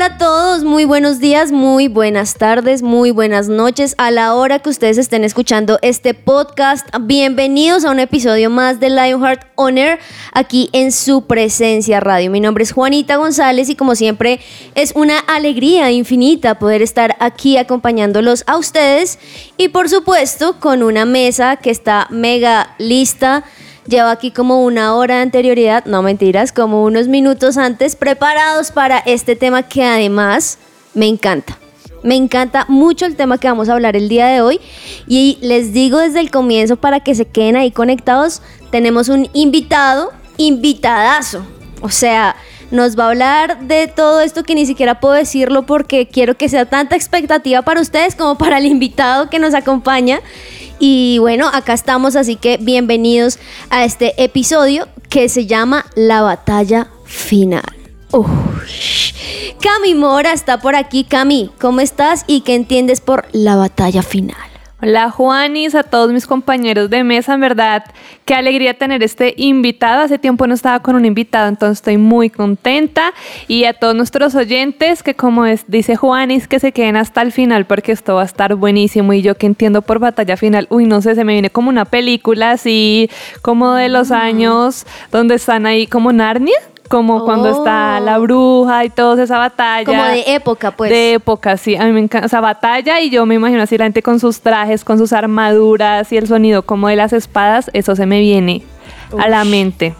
Hola, a todos, muy buenos días, muy buenas tardes, muy buenas noches a la hora que ustedes estén escuchando este podcast. Bienvenidos a un episodio más de Lionheart On Air aquí en su presencia radio. Mi nombre es Juanita González y como siempre es una alegría infinita poder estar aquí acompañándolos a ustedes y por supuesto con una mesa que está mega lista Llevo aquí como una hora de anterioridad, no mentiras, como unos minutos antes, preparados para este tema que además me encanta. Me encanta mucho el tema que vamos a hablar el día de hoy y les digo desde el comienzo para que se queden ahí conectados, tenemos un invitado, invitadazo. O sea, nos va a hablar de todo esto que ni siquiera puedo decirlo porque quiero que sea tanta expectativa para ustedes como para el invitado que nos acompaña. Y bueno, acá estamos, así que bienvenidos a este episodio que se llama La batalla final. Cami Mora está por aquí. Cami, ¿cómo estás y qué entiendes por la batalla final? Hola Juanis, a todos mis compañeros de mesa, en verdad, qué alegría tener este invitado. Hace tiempo no estaba con un invitado, entonces estoy muy contenta. Y a todos nuestros oyentes, que como es, dice Juanis, que se queden hasta el final porque esto va a estar buenísimo. Y yo que entiendo por batalla final, uy, no sé, se me viene como una película así, como de los mm. años donde están ahí como Narnia como cuando está la oh. bruja y toda esa batalla. Como de época, pues. De época, sí. A mí me encanta esa batalla y yo me imagino así la gente con sus trajes, con sus armaduras y el sonido como de las espadas, eso se me viene a la mente.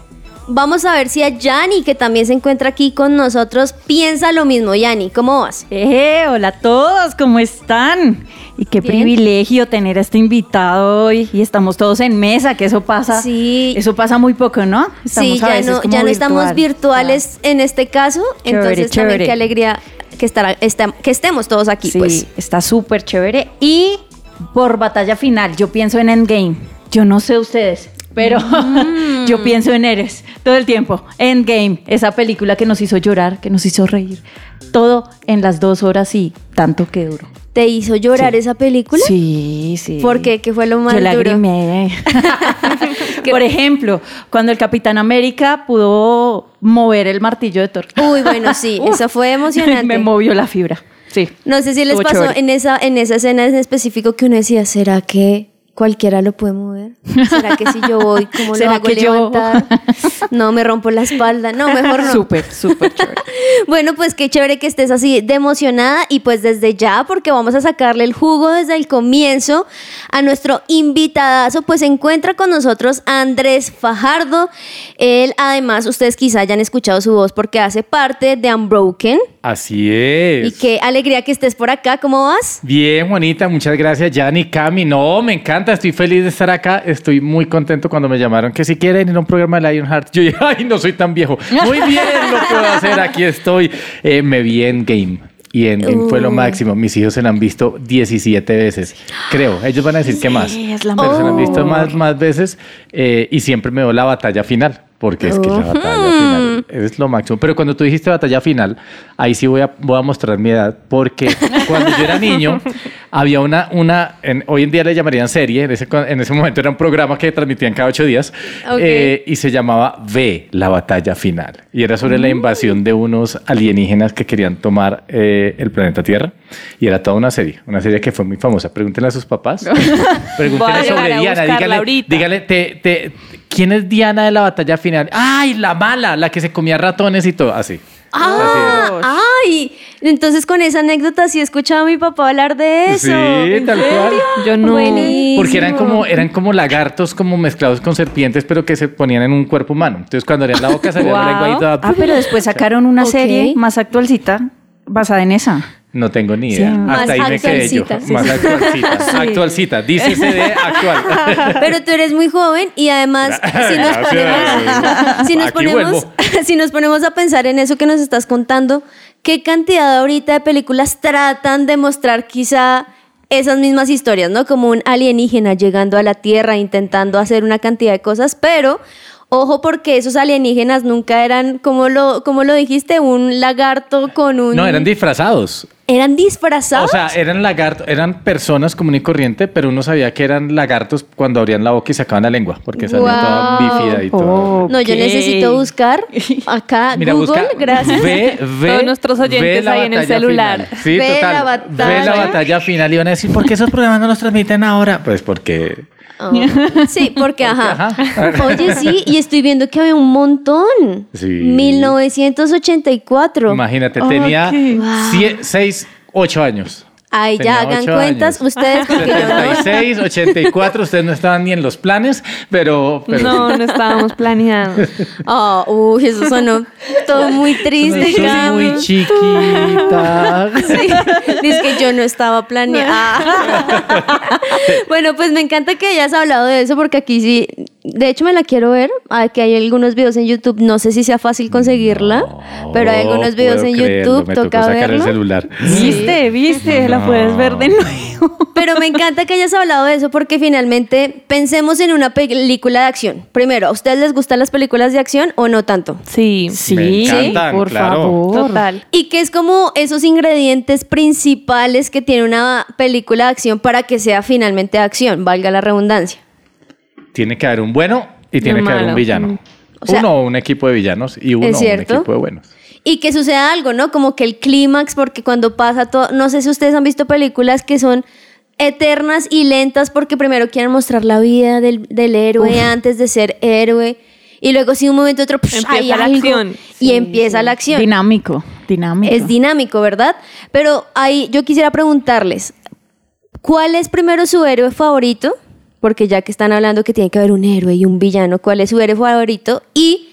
Vamos a ver si a Yanni, que también se encuentra aquí con nosotros, piensa lo mismo. Yanni, ¿cómo vas? Eh, hola a todos, ¿cómo están? Y qué privilegio tener a este invitado hoy y estamos todos en mesa, que eso pasa. Sí. Eso pasa muy poco, ¿no? sí, ya, no, ya no estamos virtuales en este caso, entonces también qué alegría que, estará, que estemos todos aquí. Sí, pues. está súper chévere. Y por batalla final, yo pienso en Endgame. Yo no sé ustedes, pero mm. yo pienso en Eres todo el tiempo. Endgame, esa película que nos hizo llorar, que nos hizo reír. Todo en las dos horas y tanto que duro. ¿Te hizo llorar esa película? Sí, sí. ¿Por qué? ¿Qué fue lo más Yo lagrimé. Por ejemplo, cuando el Capitán América pudo mover el martillo de Thor. Uy, bueno, sí, eso fue emocionante. Me movió la fibra. Sí. No sé si les pasó en esa, en esa escena en específico que uno decía, ¿será que cualquiera lo puede mover. ¿Será que si yo voy, como lo hago que levantar? no, me rompo la espalda. No, mejor no. Súper, súper chévere. bueno, pues qué chévere que estés así de emocionada y pues desde ya, porque vamos a sacarle el jugo desde el comienzo a nuestro invitadazo, pues se encuentra con nosotros Andrés Fajardo. Él, además, ustedes quizá hayan escuchado su voz porque hace parte de Unbroken. Así es. Y qué alegría que estés por acá. ¿Cómo vas? Bien, Juanita, muchas gracias. Yanni, Cami, no, me encanta, estoy feliz de estar acá. Estoy muy contento cuando me llamaron que si quieren ir a un programa de Lionheart. Yo dije, ay, no soy tan viejo. Muy bien, lo puedo hacer, aquí estoy. Eh, me vi en Game. Y en, fue lo uh. máximo. Mis hijos se la han visto 17 veces. Creo. Ellos van a decir que más. Pero se la han visto más, más veces. Eh, y siempre me veo la batalla final porque es que la batalla final es lo máximo. Pero cuando tú dijiste batalla final, ahí sí voy a, voy a mostrar mi edad, porque cuando yo era niño, había una, una hoy en día le llamarían serie, en ese, en ese momento era un programa que transmitían cada ocho días, eh, y se llamaba V, la batalla final. Y era sobre la mm. invasión de unos alienígenas que querían tomar eh, el planeta Tierra. Y era toda una serie, una serie que fue muy famosa. Pregúntenle a sus papás. Pregúntenle sobre Diana. Dígale, dígale te, te, ¿quién es Diana de la batalla final? ¡Ay, la mala! La que se comía ratones y todo. Así. Ah, ay, entonces con esa anécdota sí he escuchado a mi papá hablar de eso. Sí, tal cual. Yo no. Porque eran como, eran como lagartos como mezclados con serpientes, pero que se ponían en un cuerpo humano. Entonces cuando abrían la boca salía wow. la lengua Ah, pero después sacaron una serie más actualcita basada en esa. No tengo ni idea. Sí. Más Hasta ahí me quedé yo. actualcita, sí, Más sí. actualcita. Actualcita. Dícese de actual. Pero tú eres muy joven y además, si nos ponemos, si nos ponemos, si nos ponemos a pensar en eso que nos estás contando, ¿qué cantidad ahorita de películas tratan de mostrar quizá esas mismas historias, ¿no? Como un alienígena llegando a la Tierra, intentando hacer una cantidad de cosas, pero ojo porque esos alienígenas nunca eran, como lo, como lo dijiste, un lagarto con un... No, eran disfrazados. Eran disfrazados. O sea, eran lagartos, eran personas común y corriente, pero uno sabía que eran lagartos cuando abrían la boca y sacaban la lengua, porque salía toda Wow. bífida y todo. Oh. no, yo necesito buscar acá Mira, Google, busca, gracias. Ve, ve, Todos nuestros oyentes ahí en el celular. final. Sí, Ve total. la batalla. Ve la batalla final y van a decir, ¿por qué esos programas no los transmiten ahora? Pues porque... Oh. Sí, porque ajá. Ajá. Oye, sí, y estoy viendo que había un montón. Sí. 1984. Imagínate, tenía Ok. 6, 8 años. Ay, Tenía ya hagan ocho cuentas años. ustedes porque yo no. 76, 84, ustedes no estaban ni en los planes, pero... pero No, no estábamos planeando. Oh, uy, eso sonó todo muy triste. Cami. muy chiquita. Sí, dice que yo no estaba planeada. bueno, pues me encanta que hayas hablado de eso porque aquí sí, de hecho me la quiero ver. Aquí hay algunos videos en YouTube, no sé si sea fácil conseguirla, pero hay algunos videos en creerlo, YouTube, me toca sacar verlo. el celular. ¿Viste? ¿Viste? La puedes ver de nuevo. Pero me encanta que hayas hablado de eso porque finalmente pensemos en una película de acción. Primero, ¿a ustedes les gustan las películas de acción o no tanto? Sí, Sí, encantan, por claro. favor. total. Y que es como esos ingredientes principales que tiene una película de acción para que sea finalmente de acción, valga la redundancia. Tiene que haber un bueno y tiene que haber un villano. O sea- uno o un equipo de villanos y uno ¿Es o un equipo de buenos. Y que suceda algo, ¿no? Como que el clímax, porque cuando pasa todo, no sé si ustedes han visto películas que son eternas y lentas porque primero quieren mostrar la vida del, del héroe antes de ser héroe. Y luego si un momento otro psh, Empieza hay la algo acción. y empieza la acción. Dinámico, dinámico. Es dinámico, ¿verdad? Pero ahí yo quisiera preguntarles, ¿cuál es primero su héroe favorito? Porque ya que están hablando que tiene que haber un héroe y un villano, ¿cuál es su héroe favorito? Y,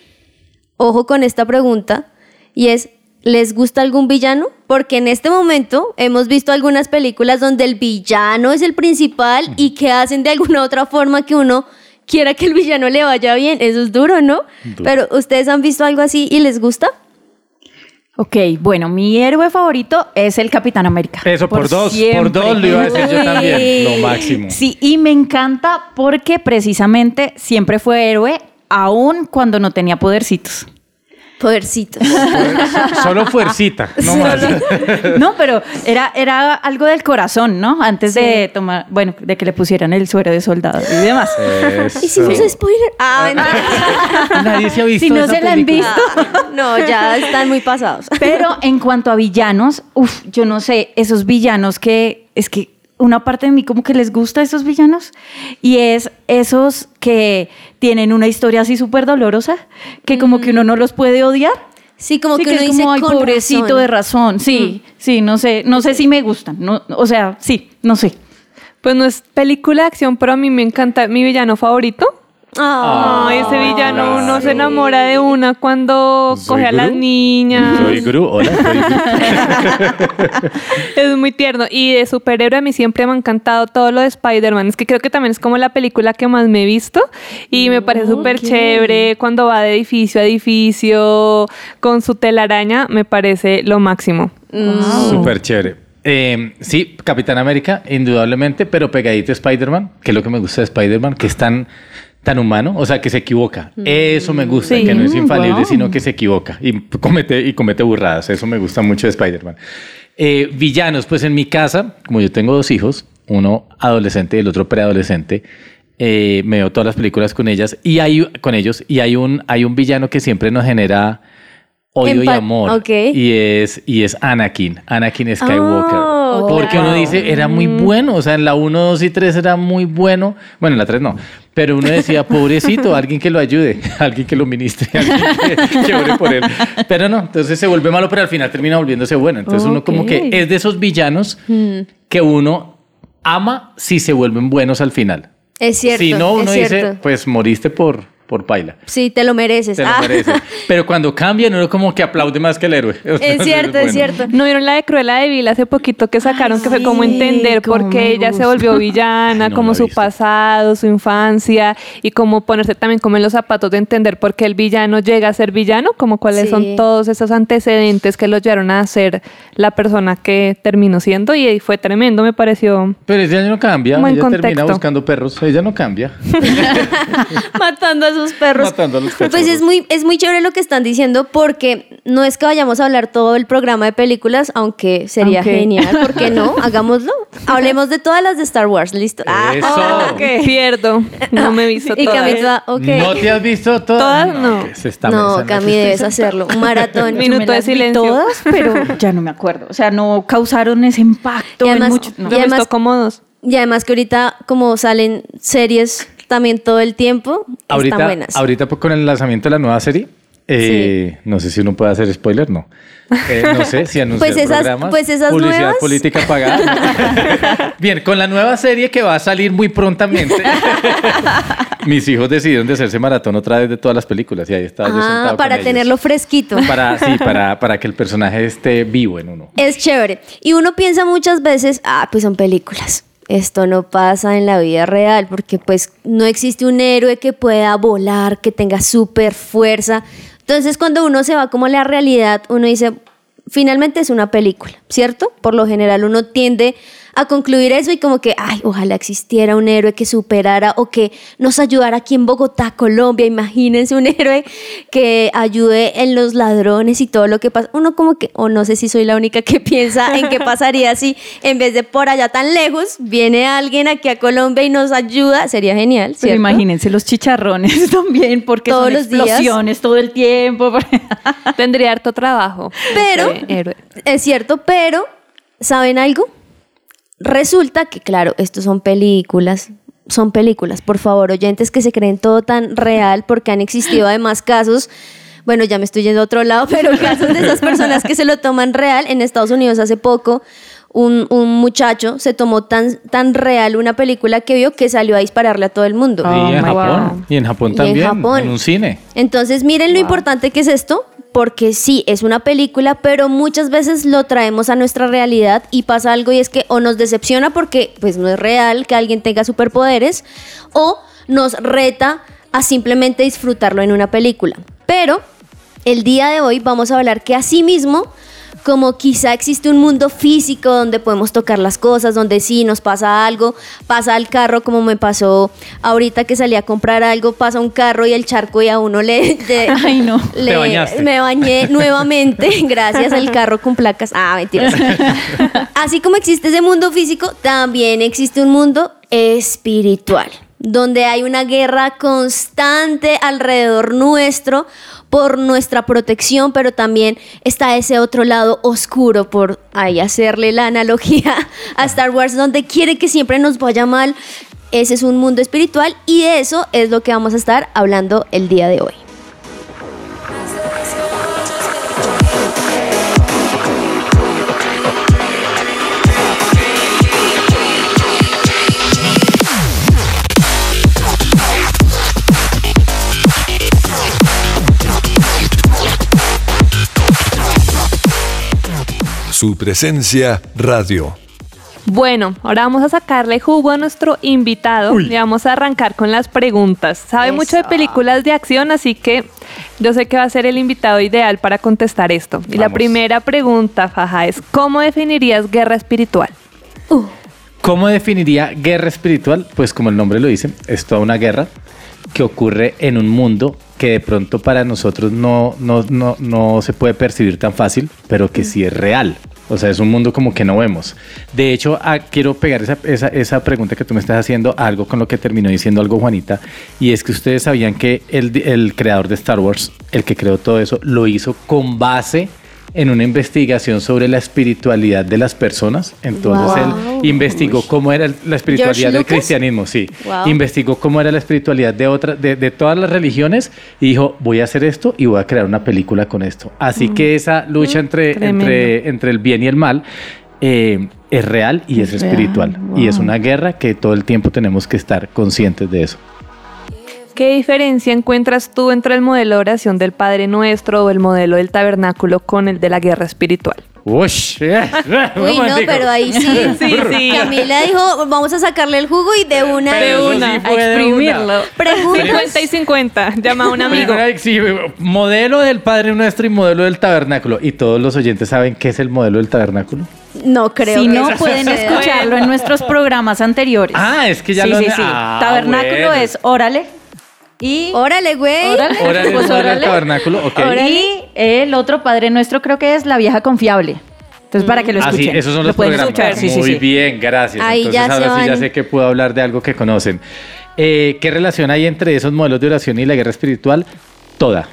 ojo con esta pregunta, y es, ¿les gusta algún villano? Porque en este momento hemos visto algunas películas donde el villano es el principal y que hacen de alguna otra forma que uno quiera que el villano le vaya bien. Eso es duro, ¿no? Duro. Pero ¿ustedes han visto algo así y les gusta? Ok, bueno, mi héroe favorito es el Capitán América. Eso, por, dos, por dos lo iba a decir yo también, lo máximo. Sí, y me encanta porque precisamente siempre fue héroe, aun cuando no tenía podercitos. Podercitos. Solo fuercita, no más. No, pero era, era algo del corazón, ¿no? Antes de tomar, bueno, de que le pusieran el suero de soldado y demás. Eso. Hicimos spoiler. Ah, mentira. Nadie se ha visto Si no esa se la han visto. Ah, no, ya están muy pasados. Pero en cuanto a villanos, uff, yo no sé, esos villanos que es que una parte de mí como que les gusta esos villanos y es esos que tienen una historia así súper dolorosa, que como que uno no los puede odiar. Sí, como Sí, que uno es dice como, "Ay, con pobrecito razón". de razón. Sí, sí, no sé, no sé si me gustan. No, o sea, sí, no sé. Pues no es película de acción, pero a mí me encanta mi villano favorito. Ay, ese villano claro. uno se enamora de una cuando ¿Soy coge a las niñas. Soy Gru, hola, soy Gru. Es muy tierno. Y de superhéroe a mí siempre me ha encantado todo lo de Spider-Man. Es que creo que también es como la película que más me he visto. Y me parece súper chévere cuando va de edificio a edificio con su telaraña. Me parece lo máximo. Súper chévere. Eh, sí, Capitán América, indudablemente, pero pegadito a Spider-Man, que es lo que me gusta de Spider-Man, que es tan, tan humano, o sea, que se equivoca. Eso me gusta, Sí. que no es infalible, Wow. sino que se equivoca y comete, y comete burradas. Eso me gusta mucho de Spider-Man. Eh, villanos, pues en mi casa, como yo tengo dos hijos, uno adolescente y el otro preadolescente, eh, me veo todas las películas con ellas y hay con ellos y hay un hay un villano que siempre nos genera odio y amor. Y es y es Anakin Anakin Skywalker. Oh, porque uno dice era muy bueno o sea en la 1 2 y 3 era muy bueno. Bueno en la 3 no. Pero uno decía pobrecito alguien que lo ayude alguien que lo ministre alguien que, que ore por él pero no entonces se vuelve malo pero al final termina volviéndose bueno. Entonces uno como que es de esos villanos que uno ama si se vuelven buenos al final. Es cierto. si no, uno dice, pues moriste por, por paila. Sí, te lo mereces. Te lo Ah. mereces. Pero cuando cambian, uno como que aplaude más que el héroe. Es cierto, Bueno. es cierto. ¿No vieron la de Cruella de Vil hace poquito que sacaron que fue como entender por qué ella se volvió villana, Ay, no como su visto. pasado, su infancia y como ponerse también como en los zapatos de entender por qué el villano llega a ser villano, como cuáles Sí. son todos esos antecedentes que lo llevaron a ser la persona que terminó siendo y fue tremendo, me pareció. Pero ella no cambia. Ella termina buscando perros. Ella no cambia. matando a sus perros. Matando a los Pues es muy, es muy chévere lo que están diciendo porque no es que vayamos a hablar todo el programa de películas, aunque sería genial. ¿Por qué no? Hagámoslo. Hablemos de todas las de Star Wars, listo. Ah. Ok, Pierdo, no me he visto y todas. Cami toda, ok. ¿No te has visto todas? Todas no. que se está No, Cami, debes hacerlo. Un maratón. Minuto de silencio. todas, pero ya no me acuerdo. O sea, no causaron ese impacto Y en además- mucho. no. Y además- cómodos. Y además que ahorita, como salen series también todo el tiempo, están Ahorita, buenas. ahorita pues, con el lanzamiento de la nueva serie, eh, no sé si uno puede hacer spoiler, no. Eh, no sé si anunciar Pues esas- programas, pues esas publicidad nuevas. política pagada. Bien, con la nueva serie que va a salir muy prontamente, mis hijos decidieron de hacerse maratón otra vez de todas las películas y ahí estaba yo Ah, sentado para con ellos. tenerlo fresquito. Para, sí, para, para que el personaje esté vivo en uno. Es chévere. Y uno piensa muchas veces, ah, pues son películas. Esto no pasa en la vida real porque pues no existe un héroe que pueda volar, que tenga súper fuerza. Entonces cuando uno se va como a la realidad, uno dice, finalmente es una película, ¿cierto? Por lo general uno tiende a concluir eso y como que, ay, ojalá existiera un héroe que superara o que nos ayudara aquí en Bogotá, Colombia. Imagínense un héroe que ayude en los ladrones y todo lo que pasa. Uno como que, o no sé si soy la única que piensa en qué pasaría si en vez de por allá tan lejos viene alguien aquí a Colombia y nos ayuda. Sería genial, Pero ¿cierto? imagínense los chicharrones también, porque Todos son los días. explosiones todo el tiempo. Tendría harto trabajo. Pero, héroe. es cierto, pero, ¿saben algo? Resulta que, claro, estos son películas, son películas, por favor, oyentes que se creen todo tan real porque han existido además casos, bueno, ya me estoy yendo a otro lado, pero casos de esas personas que se lo toman real. En Estados Unidos hace poco, un, un muchacho se tomó tan, tan real una película que vio que salió a dispararle a todo el mundo. Oh y en Japón. God. Y en Japón Y en también. Japón. En un cine. Entonces, miren lo importante que es esto, porque sí, es una película, pero muchas veces lo traemos a nuestra realidad y pasa algo y es que o nos decepciona porque pues no es real que alguien tenga superpoderes o nos reta a simplemente disfrutarlo en una película. Pero el día de hoy vamos a hablar que asimismo como quizá existe un mundo físico donde podemos tocar las cosas, donde sí nos pasa algo, pasa al carro como me pasó ahorita que salí a comprar algo, pasa un carro y el charco y a uno le... de- Ay, no. le- Te bañaste. Me bañé nuevamente gracias al carro con placas. Ah, mentira. Así como existe ese mundo físico, también existe un mundo espiritual, donde hay una guerra constante alrededor nuestro por nuestra protección, pero también está ese otro lado oscuro por ahí hacerle la analogía a Star Wars, donde quiere que siempre nos vaya mal. Ese es un mundo espiritual y de eso es lo que vamos a estar hablando el día de hoy. Su presencia radio. Bueno, ahora vamos a sacarle jugo a nuestro invitado y vamos a arrancar con las preguntas. Sabe mucho de películas de acción, así que yo sé que va a ser el invitado ideal para contestar esto. Y la primera pregunta, Faja, es ¿cómo definirías guerra espiritual? ¿Cómo definiría guerra espiritual? Pues como el nombre lo dice, es toda una guerra que ocurre en un mundo que de pronto para nosotros no, no, no, no se puede percibir tan fácil, pero que sí es real. O sea, es un mundo como que no vemos. De hecho, ah, quiero pegar esa, esa, esa pregunta que tú me estás haciendo, algo con lo que terminó diciendo algo Juanita, y es que ustedes sabían que el, el creador de Star Wars, el que creó todo eso, lo hizo con base en una investigación sobre la espiritualidad de las personas. Entonces Wow. él investigó cómo era la espiritualidad ¿George del cristianismo, sí. Wow. Investigó cómo era la espiritualidad de, otra, de, de todas las religiones y dijo, voy a hacer esto y voy a crear una película con esto. Así que esa lucha entre, tremendo. entre, entre el bien y el mal eh, es real y es, Es real, espiritual. Y es una guerra que todo el tiempo tenemos que estar conscientes de eso. ¿Qué diferencia encuentras tú entre el modelo de oración del Padre Nuestro o el modelo del tabernáculo con el de la guerra espiritual? Uy, no, pero ahí sí. Sí, sí. Camila dijo, vamos a sacarle el jugo y de una. Eso sí a de exprimirlo. una. Preguntas. 50 y 50, llama a un amigo. Modelo del Padre Nuestro y modelo del tabernáculo. ¿Y todos los oyentes saben qué es el modelo del tabernáculo? No creo. Si que no, pueden escucharlo en nuestros programas anteriores. Ah, es que ya sí, lo sí, sí. Ah, Tabernáculo bueno. es órale. Y, Órale, güey. Órale. Ahora el Pues órale. tabernáculo, ok. y el otro Padre Nuestro creo que es la vieja confiable. Entonces, para que lo Ah, sí, escuchen. esos son Lo los pueden programas. escuchar, sí, sí, Muy sí. bien, gracias. Ahí Entonces ya ahora sí ya sé que puedo hablar de algo que conocen. Eh, ¿Qué relación hay entre esos modelos de oración y la guerra espiritual? Toda.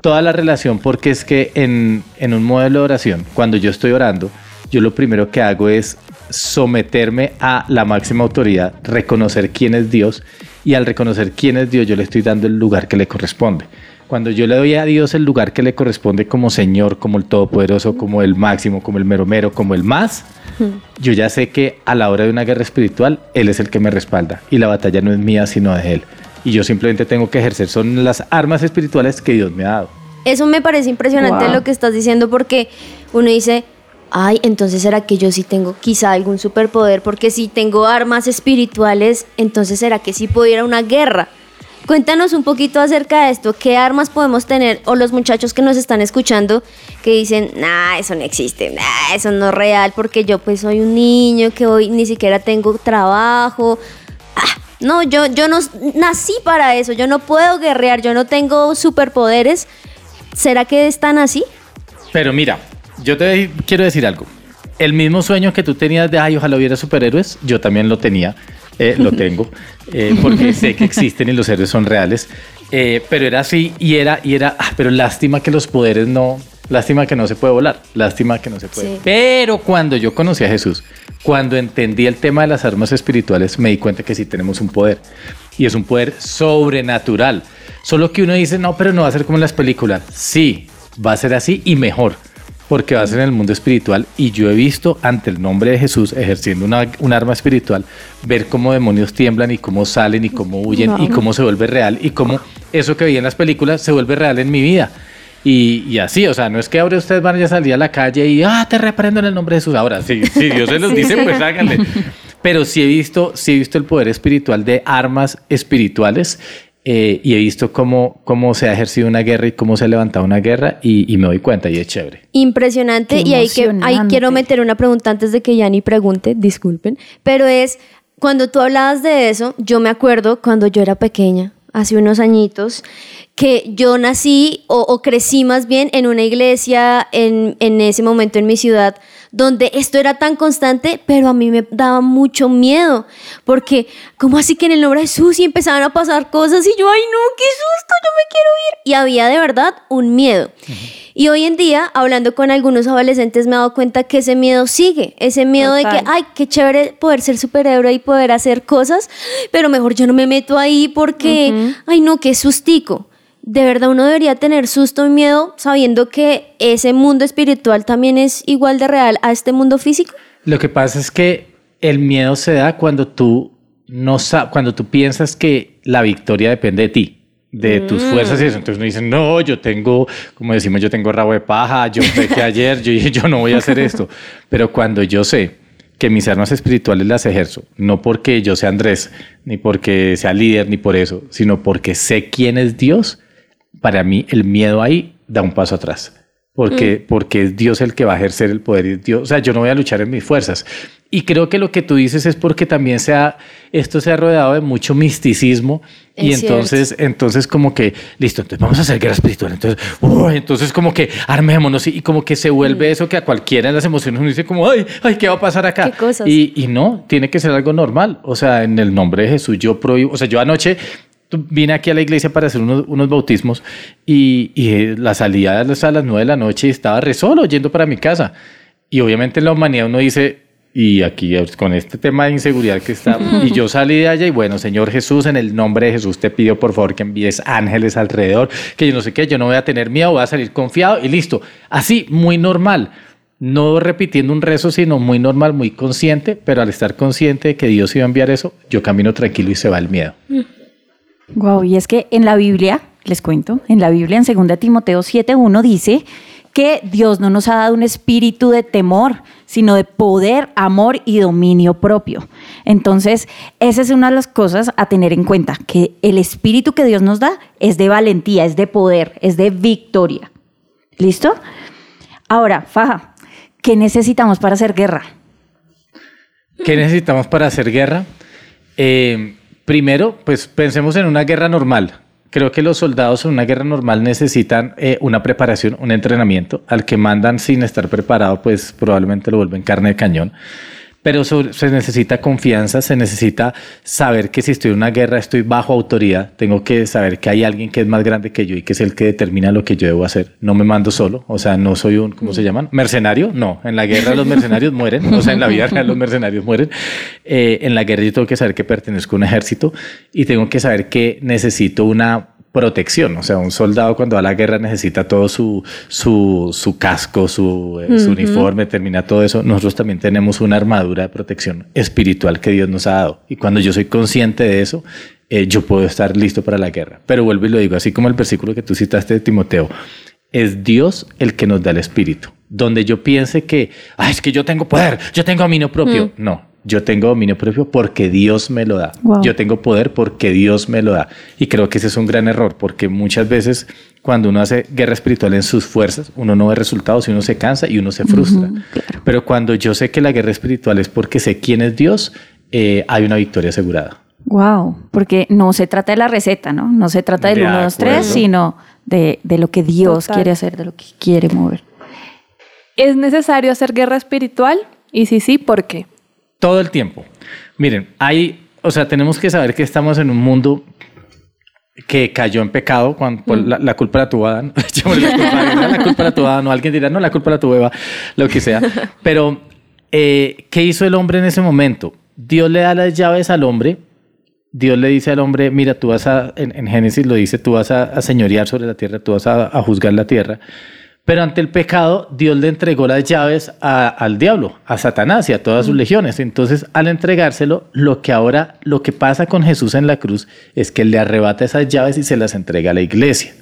Toda la relación, porque es que en, en un modelo de oración, cuando yo estoy orando, yo lo primero que hago es someterme a la máxima autoridad, reconocer quién es Dios y al reconocer quién es Dios yo le estoy dando el lugar que le corresponde. Cuando yo le doy a Dios el lugar que le corresponde como Señor, como el Todopoderoso, como el máximo, como el mero mero, como el más, yo ya sé que a la hora de una guerra espiritual, Él es el que me respalda y la batalla no es mía sino de Él. Y yo simplemente tengo que ejercer, son las armas espirituales que Dios me ha dado. Eso me parece impresionante Wow. lo que estás diciendo porque uno dice, ay, entonces será que yo sí tengo quizá algún superpoder porque si tengo armas espirituales, entonces será que sí puedo ir a una guerra. Cuéntanos un poquito acerca de esto, qué armas podemos tener o los muchachos que nos están escuchando que dicen, nah, eso no existe, nah, eso no es real porque yo pues soy un niño que hoy ni siquiera tengo trabajo. Ah, no, yo, yo no nací para eso, yo no puedo guerrear, yo no tengo superpoderes. ¿Será que están así? Pero mira, yo te quiero decir algo. El mismo sueño que tú tenías de, ay, ojalá hubiera superhéroes, yo también lo tenía, eh, lo tengo, eh, porque sé que existen y los héroes son reales. Eh, pero era así y era, y era, ah, pero lástima que los poderes no, lástima que no se puede volar, lástima que no se puede. Sí. Pero cuando yo conocí a Jesús, cuando entendí el tema de las armas espirituales, me di cuenta que sí tenemos un poder. Y es un poder sobrenatural. Solo que uno dice, no, pero no va a ser como en las películas. Sí, va a ser así y mejor. Porque va a ser en el mundo espiritual. Y yo he visto ante el nombre de Jesús, ejerciendo una, un arma espiritual, ver cómo demonios tiemblan y cómo salen y cómo huyen y cómo se vuelve real y cómo eso que vi en las películas se vuelve real en mi vida. Y, y así, o sea, no es que ahora ustedes van a salir a la calle y, ah, te reprendo en el nombre de Jesús. Ahora, sí, si Dios se los Sí, dice, sí. pues háganle. Pero sí he visto, sí he visto el poder espiritual de armas espirituales eh, y he visto cómo, cómo se ha ejercido una guerra y cómo se ha levantado una guerra y, y me doy cuenta y es chévere. Impresionante. Y ahí, que, ahí quiero meter una pregunta antes de que Yani pregunte, disculpen. Pero es, cuando tú hablabas de eso, yo me acuerdo cuando yo era pequeña, hace unos añitos, que yo nací o, o crecí más bien en una iglesia en, en ese momento en mi ciudad, donde esto era tan constante, pero a mí me daba mucho miedo, porque ¿cómo así que en el nombre de Jesús y empezaban a pasar cosas y yo, ay no, qué susto, yo me quiero ir? Y había de verdad un miedo. Y hoy en día, hablando con algunos adolescentes, me he dado cuenta que ese miedo sigue, ese miedo de que, ay, qué chévere poder ser superhéroe y poder hacer cosas, pero mejor yo no me meto ahí porque, ay no, qué sustico. De verdad uno debería tener susto y miedo sabiendo que ese mundo espiritual también es igual de real a este mundo físico. Lo que pasa es que el miedo se da cuando tú no cuando tú piensas que la victoria depende de ti, de tus fuerzas y eso. Entonces uno dice, no, yo tengo, como decimos, yo tengo rabo de paja, yo pequé ayer, yo yo no voy a hacer esto. Pero cuando yo sé que mis armas espirituales las ejerzo, no porque yo sea Andrés, ni porque sea líder, ni por eso, sino porque sé quién es Dios, para mí el miedo ahí da un paso atrás. Porque, porque es Dios el que va a ejercer el poder. y Dios, o sea, yo no voy a luchar en mis fuerzas. Y creo que lo que tú dices es porque también se ha, esto se ha rodeado de mucho misticismo. y Es entonces, entonces como que, listo, entonces vamos a hacer guerra espiritual. Entonces, uy, entonces como que armémonos y, y como que se vuelve eso que a cualquiera de las emociones uno dice como, ay, ay, ¿qué va a pasar acá? ¿Qué cosas? Y, y no, tiene que ser algo normal. O sea, en el nombre de Jesús yo prohíbo, o sea, yo anoche vine aquí a la iglesia para hacer unos, unos bautismos y, y, eh, la salida a las nueve de la noche y estaba re solo yendo para mi casa. Y obviamente en la humanidad uno dice, y aquí con este tema de inseguridad que está, y yo salí de allá y bueno, Señor Jesús, en el nombre de Jesús te pido por favor que envíes ángeles alrededor, que yo no sé qué, yo no voy a tener miedo, voy a salir confiado y listo. Así, muy normal. No repitiendo un rezo, sino muy normal, muy consciente, pero al estar consciente de que Dios iba a enviar eso, yo camino tranquilo y se va el miedo. Wow, y es que en la Biblia, les cuento, en la Biblia en 2 Timoteo 7:1 dice que Dios no nos ha dado un espíritu de temor, sino de poder, amor y dominio propio. Entonces, esa es una de las cosas a tener en cuenta, que el espíritu que Dios nos da es de valentía, es de poder, es de victoria. ¿Listo? Ahora, Faja, ¿qué necesitamos para hacer guerra? ¿Qué necesitamos para hacer guerra? Eh, primero, pues pensemos en una guerra normal. Creo que los soldados en una guerra normal necesitan eh, una preparación, un entrenamiento. Al que mandan sin estar preparado, pues probablemente lo vuelven carne de cañón. Pero sobre- se necesita confianza, se necesita saber que si estoy en una guerra estoy bajo autoridad. Tengo que saber que hay alguien que es más grande que yo y que es el que determina lo que yo debo hacer. No me mando solo, o sea, no soy un, ¿cómo se llaman? Mercenario. No, en la guerra los mercenarios mueren, o sea, en la vida real los mercenarios mueren. Eh, en la guerra yo tengo que saber que pertenezco a un ejército y tengo que saber que necesito una protección. O sea, un soldado cuando va a la guerra necesita todo su, su, su casco, su, eh, su uniforme, termina todo eso. Nosotros también tenemos una armadura de protección espiritual que Dios nos ha dado. Y cuando yo soy consciente de eso, eh, yo puedo estar listo para la guerra. Pero vuelvo y lo digo, así como el versículo que tú citaste de Timoteo, es Dios el que nos da el espíritu. Donde yo piense que, "Ay, es que yo tengo poder, yo tengo dominio propio. No, yo tengo dominio propio porque Dios me lo da. Wow. Yo tengo poder porque Dios me lo da. Y creo que ese es un gran error, porque muchas veces cuando uno hace guerra espiritual en sus fuerzas, uno no ve resultados y uno se cansa y uno se frustra. Pero cuando yo sé que la guerra espiritual es porque sé quién es Dios, eh, hay una victoria asegurada. Wow, porque no se trata de la receta, ¿no? No se trata del De 1, 2, 3, acuerdo. sino de, de lo que Dios Total. quiere hacer, de lo que quiere mover. ¿Es necesario hacer guerra espiritual? Y si sí, ¿por qué? Todo el tiempo. Miren, hay, o sea, tenemos que saber que estamos en un mundo que cayó en pecado cuando por la, la culpa la tuvo Adán. La culpa Adán, la culpa la tuvo Adán, o alguien dirá, no, la culpa la tuvo Eva, lo que sea. Pero, eh, ¿qué hizo el hombre en ese momento? Dios le da las llaves al hombre. Dios le dice al hombre, mira, tú vas a, en, en Génesis lo dice, tú vas a, a señorear sobre la tierra, tú vas a, a juzgar la tierra. Pero ante el pecado, Dios le entregó las llaves a- al diablo, a Satanás y a todas sus legiones. Entonces, al entregárselo, lo que ahora, lo que pasa con Jesús en la cruz es que le arrebata esas llaves y se las entrega a la iglesia.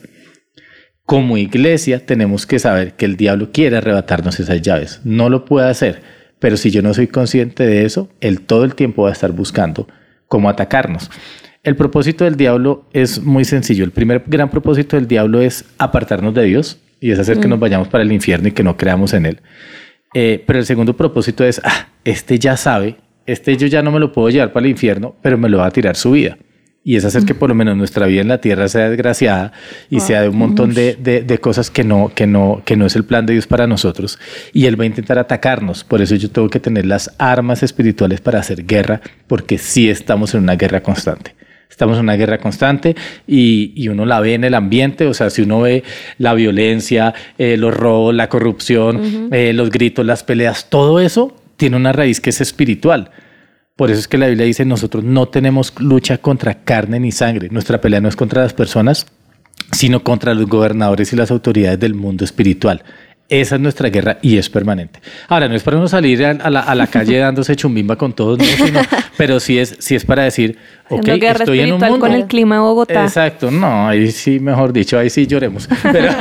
Como iglesia, tenemos que saber que el diablo quiere arrebatarnos esas llaves. No lo puede hacer, pero si yo no soy consciente de eso, él todo el tiempo va a estar buscando cómo atacarnos. El propósito del diablo es muy sencillo. El primer gran propósito del diablo es apartarnos de Dios y es hacer que nos vayamos para el infierno y que no creamos en él. Eh, pero el segundo propósito es, ah, este ya sabe, este yo ya no me lo puedo llevar para el infierno, pero me lo va a tirar su vida. Y es hacer que por lo menos nuestra vida en la tierra sea desgraciada y sea de un montón de, de- de cosas que no, que, no, que no es el plan de Dios para nosotros. Y Él va a intentar atacarnos. Por eso yo tengo que tener las armas espirituales para hacer guerra, porque sí estamos en una guerra constante. Estamos en una guerra constante y, y uno la ve en el ambiente, o sea, si uno ve la violencia, eh, los robos, la corrupción, eh, los gritos, las peleas, todo eso tiene una raíz que es espiritual. Por eso es que la Biblia dice, nosotros no tenemos lucha contra carne ni sangre. Nuestra pelea no es contra las personas, sino contra los gobernadores y las autoridades del mundo espiritual. Esa es nuestra guerra y es permanente. Ahora, no es para uno salir a, a la, a la calle dándose chumbimba con todos, no, sino- pero sí es, sí es para decir, ok, Haciendo guerra estoy en un espiritual mundo. con el clima de Bogotá. Exacto, no, ahí sí, mejor dicho, ahí sí lloremos. Pero,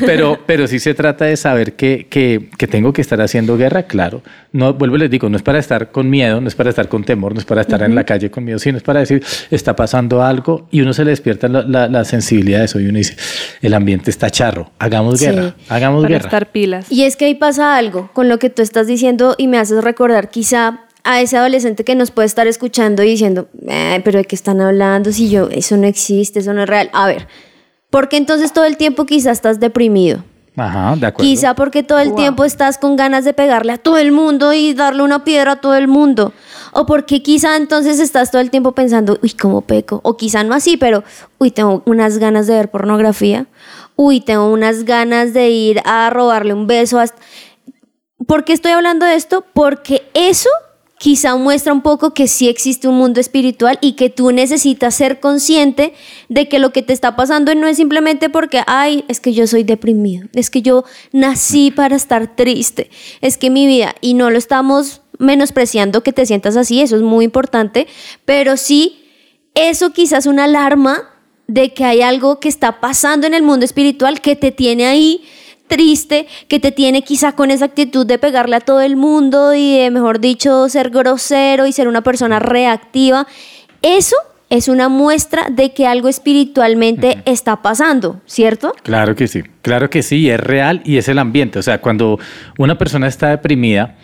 pero, pero sí se trata de saber que, que, que tengo que estar haciendo guerra, claro. No, vuelvo y les digo, no es para estar con miedo, no es para estar con temor, no es para estar en la calle con miedo, sino es para decir, está pasando algo y uno se le despierta la, la- la sensibilidad de eso y uno dice, el ambiente está charro, hagamos Sí. guerra, hagamos Para guerra. estar pilas. Y es que ahí pasa algo con lo que tú estás diciendo y me haces recordar quizá a ese adolescente que nos puede estar escuchando y diciendo, "Ay, pero de qué están hablando si yo, eso no existe, eso no es real. A ver, ¿por qué entonces todo el tiempo quizá estás deprimido? Ajá, de acuerdo. Quizá porque todo el tiempo estás con ganas de pegarle a todo el mundo y darle una piedra a todo el mundo. O porque quizá entonces estás todo el tiempo pensando, uy, ¿cómo peco? O quizá no así, pero, uy, tengo unas ganas de ver pornografía. Uy, tengo unas ganas de ir a robarle un beso. hasta- ¿Por qué estoy hablando de esto? Porque eso quizá muestra un poco que sí existe un mundo espiritual y que tú necesitas ser consciente de que lo que te está pasando no es simplemente porque, ay, es que yo soy deprimido, es que yo nací para estar triste, es que mi vida, y no lo estamos menospreciando que te sientas así, eso es muy importante, pero sí eso quizás una alarma de que hay algo que está pasando en el mundo espiritual que te tiene ahí triste, que te tiene quizá con esa actitud de pegarle a todo el mundo y de, mejor dicho, ser grosero y ser una persona reactiva. Eso es una muestra de que algo espiritualmente está pasando, ¿cierto? Claro que sí, claro que sí, es real y es el ambiente. O sea, cuando una persona está deprimida,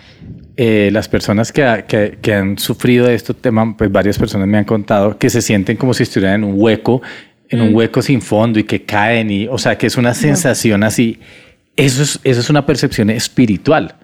eh, las personas que, que, que, han sufrido de este tema, pues varias personas me han contado que se sienten como si estuvieran en un hueco, en un hueco sin fondo y que caen y, o sea, que es una sensación así. Eso es, eso es una percepción espiritual.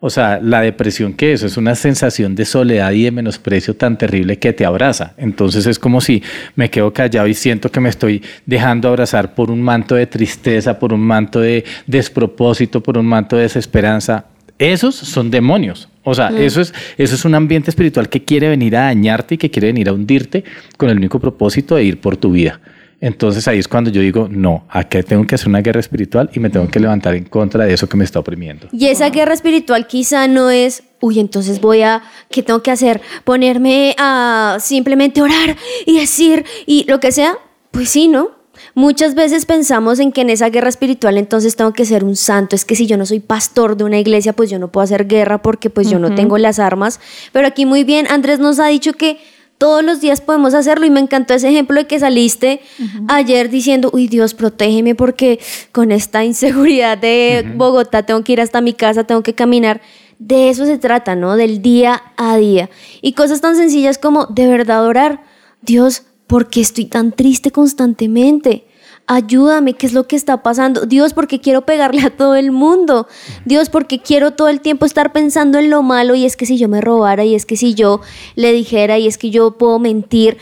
O sea, la depresión que es, es una sensación de soledad y de menosprecio tan terrible que te abraza. Entonces es como si me quedo callado y siento que me estoy dejando abrazar por un manto de tristeza, por un manto de despropósito, por un manto de desesperanza. Esos son demonios. O sea, eso, es, eso es un ambiente espiritual que quiere venir a dañarte y que quiere venir a hundirte con el único propósito de ir por tu vida. Entonces ahí es cuando yo digo, no, acá tengo que hacer una guerra espiritual y me tengo que levantar en contra de eso que me está oprimiendo. Y esa guerra espiritual quizá no es, uy, entonces voy a, ¿qué tengo que hacer? Ponerme a simplemente orar y decir y lo que sea. Pues sí, ¿no? Muchas veces pensamos en que en esa guerra espiritual entonces tengo que ser un santo. Es que si yo no soy pastor de una iglesia, pues yo no puedo hacer guerra porque pues yo no tengo las armas. Pero aquí muy bien, Andrés nos ha dicho que todos los días podemos hacerlo y me encantó ese ejemplo de que saliste ayer diciendo, uy Dios, protégeme porque con esta inseguridad de Bogotá tengo que ir hasta mi casa, tengo que caminar. De eso se trata, ¿no? Del día a día. Y cosas tan sencillas como de verdad orar. Dios, ¿por qué estoy tan triste constantemente? Ayúdame, ¿qué es lo que está pasando? Dios, porque quiero pegarle a todo el mundo. Dios, porque quiero todo el tiempo estar pensando en lo malo y es que si yo me robara y es que si yo le dijera y es que yo puedo mentir.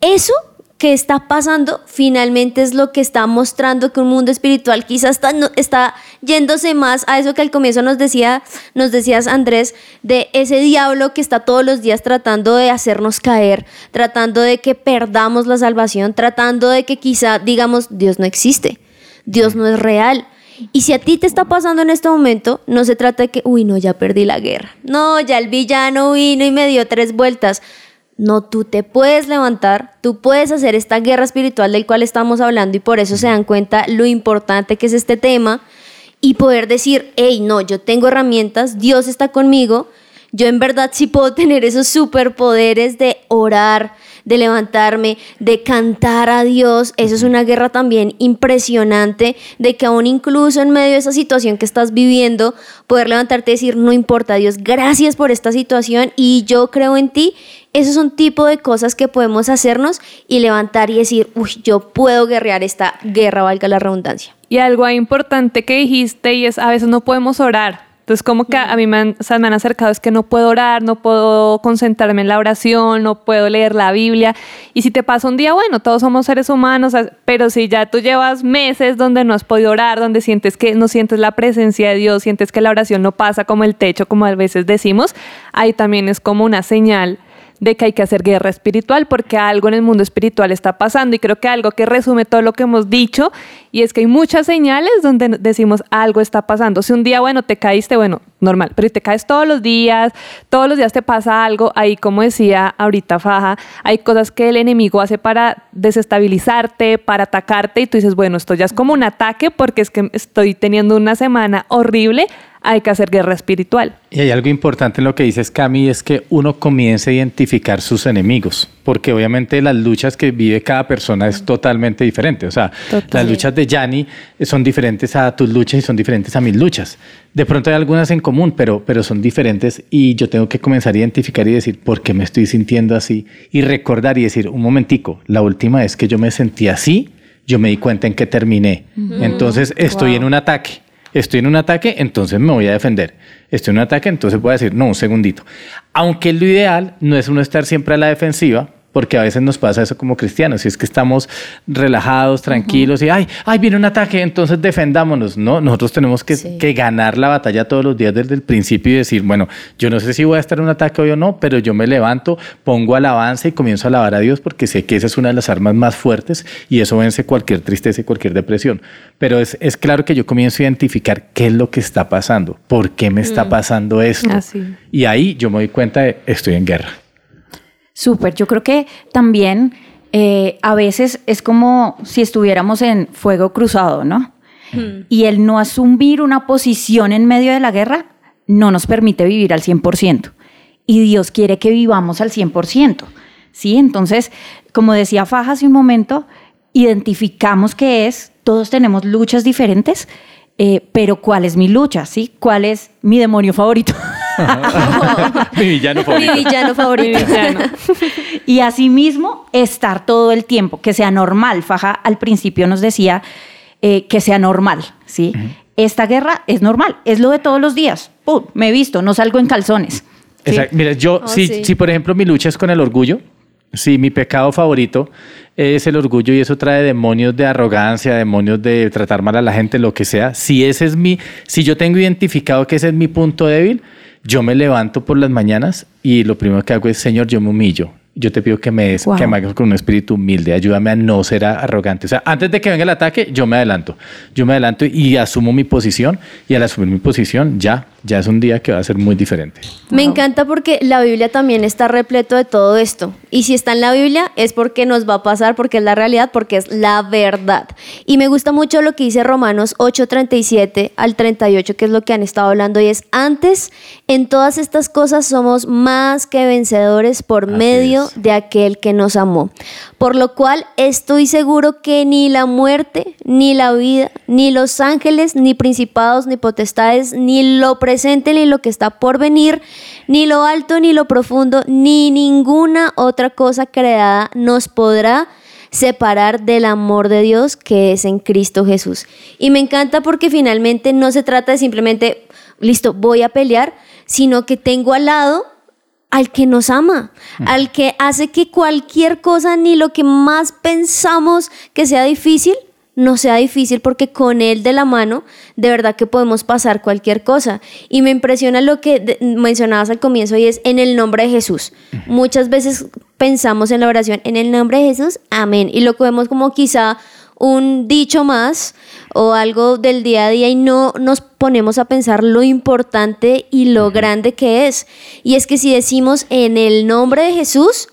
Eso que está pasando finalmente es lo que está mostrando que un mundo espiritual quizás está, está yéndose más a eso que al comienzo nos decía, nos decías Andrés, de ese diablo que está todos los días tratando de hacernos caer, tratando de que perdamos la salvación, tratando de que quizá digamos Dios no existe, Dios no es real. Y si a ti te está pasando en este momento, no se trata de que, uy, no, ya perdí la guerra. No, ya el villano vino y me dio tres vueltas. No, tú te puedes levantar, tú puedes hacer esta guerra espiritual del cual estamos hablando y por eso se dan cuenta lo importante que es este tema y poder decir, hey, no, yo tengo herramientas, Dios está conmigo, yo en verdad sí puedo tener esos superpoderes de orar, de levantarme, de cantar a Dios. Eso es una guerra también impresionante, de que aún incluso en medio de esa situación que estás viviendo, poder levantarte y decir, no importa Dios, gracias por esta situación y yo creo en ti. Esos son tipo de cosas que podemos hacernos y levantar y decir, uy, yo puedo guerrear esta guerra, valga la redundancia. Y algo importante que dijiste y es, a veces no podemos orar. Entonces, como que a mí me han, han acercado, es que no puedo orar, no puedo concentrarme en la oración, no puedo leer la Biblia. Y si te pasa un día, bueno, todos somos seres humanos, pero si ya tú llevas meses donde no has podido orar, donde sientes que no sientes la presencia de Dios, sientes que la oración no pasa como el techo, como a veces decimos, ahí también es como una señal de que hay que hacer guerra espiritual porque algo en el mundo espiritual está pasando y creo que algo que resume todo lo que hemos dicho y es que hay muchas señales donde decimos algo está pasando. Si un día, bueno, te caíste, bueno, normal, pero si te caes todos los días, todos los días te pasa algo, ahí como decía ahorita Faja, hay cosas que el enemigo hace para desestabilizarte, para atacarte y tú dices, bueno, esto ya es como un ataque porque es que estoy teniendo una semana horrible, hay que hacer guerra espiritual. Y hay algo importante en lo que dices, Cami, es que uno comience a identificar sus enemigos, porque obviamente las luchas que vive cada persona es totalmente diferente. O sea, las luchas de Yanni son diferentes a tus luchas y son diferentes a mis luchas. De pronto hay algunas en común, pero, pero son diferentes y yo tengo que comenzar a identificar y decir por qué me estoy sintiendo así y recordar y decir, un momentico, la última vez que yo me sentí así, yo me di cuenta en que terminé. Entonces estoy en un ataque Estoy en un ataque, entonces me voy a defender. Estoy en un ataque, entonces voy a decir, no, un segundito. Aunque lo ideal no es uno estar siempre a la defensiva, porque a veces nos pasa eso como cristianos, si es que estamos relajados, tranquilos y, ay, ay, viene un ataque, entonces defendámonos, ¿no? Nosotros tenemos que, que, ganar la batalla todos los días desde el principio y decir, bueno, yo no sé si voy a estar en un ataque hoy o no, pero yo me levanto, pongo alabanza y comienzo a alabar a Dios porque sé que esa es una de las armas más fuertes y eso vence cualquier tristeza y cualquier depresión. Pero es, es claro que yo comienzo a identificar qué es lo que está pasando, por qué me está mm. pasando esto. Y ahí yo me doy cuenta de, estoy en guerra. Súper, yo creo que también eh, a veces es como si estuviéramos en fuego cruzado, ¿no? Y el no asumir una posición en medio de la guerra no nos permite vivir al 100%. Y Dios quiere que vivamos al 100%. ¿Sí? Entonces, como decía Faja hace un momento, identificamos que es, todos tenemos luchas diferentes, eh, pero ¿cuál es mi lucha? ¿Sí? ¿Cuál es mi demonio favorito? Mi villano Mi favorito. villano favorito. y asimismo, estar todo el tiempo, que sea normal. Faja al principio nos decía eh, que sea normal, ¿sí? Esta guerra es normal, es lo de todos los días. Pum, me he visto, no salgo en calzones. ¿sí? Exacto. Mira, yo, Oh, si, sí. si por ejemplo mi lucha es con el orgullo, si mi pecado favorito es el orgullo y eso trae demonios de arrogancia, demonios de tratar mal a la gente, lo que sea, si ese es mi, si yo tengo identificado que ese es mi punto débil, yo me levanto por las mañanas y lo primero que hago es, Señor, yo me humillo. Yo te pido que me, des- Wow. que me hagas con un espíritu humilde, ayúdame a no ser arrogante. O sea, antes de que venga el ataque, yo me adelanto. Yo me adelanto y asumo mi posición y al asumir mi posición, ya, ya es un día que va a ser muy diferente. Me encanta porque la Biblia también está repleto de todo esto. Y si está en la Biblia es porque nos va a pasar, porque es la realidad, porque es la verdad. Y me gusta mucho lo que dice Romanos 8:37 al 38, que es lo que han estado hablando, y es, antes en todas estas cosas somos más que vencedores por Así medio es. de aquel que nos amó. Por lo cual estoy seguro que ni la muerte, ni la vida, ni los ángeles, ni principados, ni potestades, ni lo presente, ni lo que está por venir, ni lo alto, ni lo profundo, ni ninguna otra cosa creada nos podrá separar del amor de Dios que es en Cristo Jesús. Y me encanta porque finalmente no se trata de simplemente, listo, voy a pelear, sino que tengo al lado al que nos ama, al que hace que cualquier cosa, ni lo que más pensamos que sea difícil, no sea difícil porque con él de la mano, de verdad que podemos pasar cualquier cosa. Y me impresiona lo que mencionabas al comienzo y es en el nombre de Jesús. Muchas veces pensamos en la oración, en el nombre de Jesús, amén. Y lo vemos como quizá un dicho más o algo del día a día y no nos ponemos a pensar lo importante y lo grande que es. Y es que si decimos en el nombre de Jesús,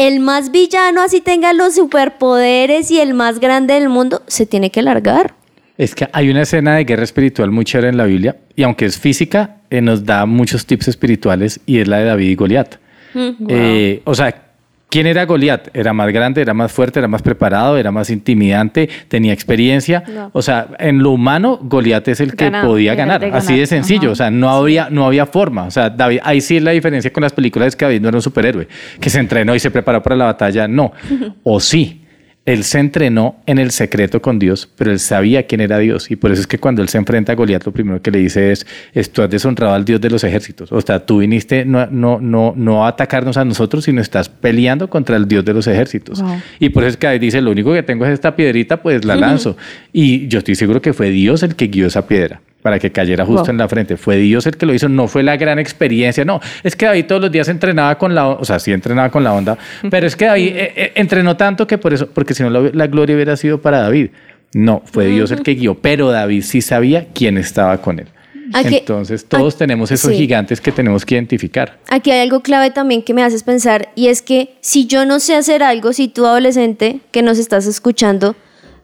el más villano, así tenga los superpoderes y el más grande del mundo, se tiene que largar. Es que hay una escena de guerra espiritual muy chévere en la Biblia y aunque es física, eh, nos da muchos tips espirituales y es la de David y Goliat. Eh, o sea, ¿quién era Goliat? Era más grande, era más fuerte, era más preparado, era más intimidante, tenía experiencia. No. O sea, en lo humano, Goliat es el que podía ganar. Así de sencillo. Ajá. O sea, no había, no había forma. O sea, David, ahí sí es la diferencia con las películas es que David no era un superhéroe, que se entrenó y se preparó para la batalla. No. O sí. Él se entrenó en el secreto con Dios, pero él sabía quién era Dios. Y por eso es que cuando él se enfrenta a Goliat, lo primero que le dice es, es tú has deshonrado al Dios de los ejércitos. O sea, tú viniste no, no, no, no a atacarnos a nosotros, sino estás peleando contra el Dios de los ejércitos. Wow. Y por eso es que David dice, lo único que tengo es esta piedrita, pues la lanzo. y yo estoy seguro que fue Dios el que guió esa piedra para que cayera justo Wow. en la frente. Fue Dios el que lo hizo, no fue la gran experiencia. No, es que David todos los días entrenaba con la, o sea, sí entrenaba con la onda, pero es que David eh, eh, entrenó tanto que por eso, porque si no la, la gloria hubiera sido para David. No, fue Dios el que guió, pero David sí sabía quién estaba con él. Aquí- Entonces todos aquí- tenemos esos sí. gigantes que tenemos que identificar. Aquí hay algo clave también que me haces pensar y es que si yo no sé hacer algo, si tú adolescente que nos estás escuchando,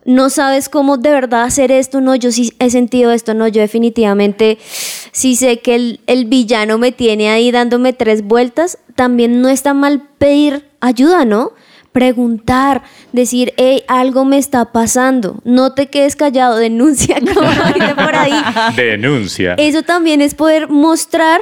no sabes cómo de verdad hacer esto, no, yo sí he sentido esto, no, yo definitivamente sí sé que el, el villano me tiene ahí dándome tres vueltas, también no está mal pedir ayuda, ¿no? Preguntar, decir, hey, algo me está pasando, no te quedes callado, denuncia, como dice por ahí. Denuncia. Eso también es poder mostrar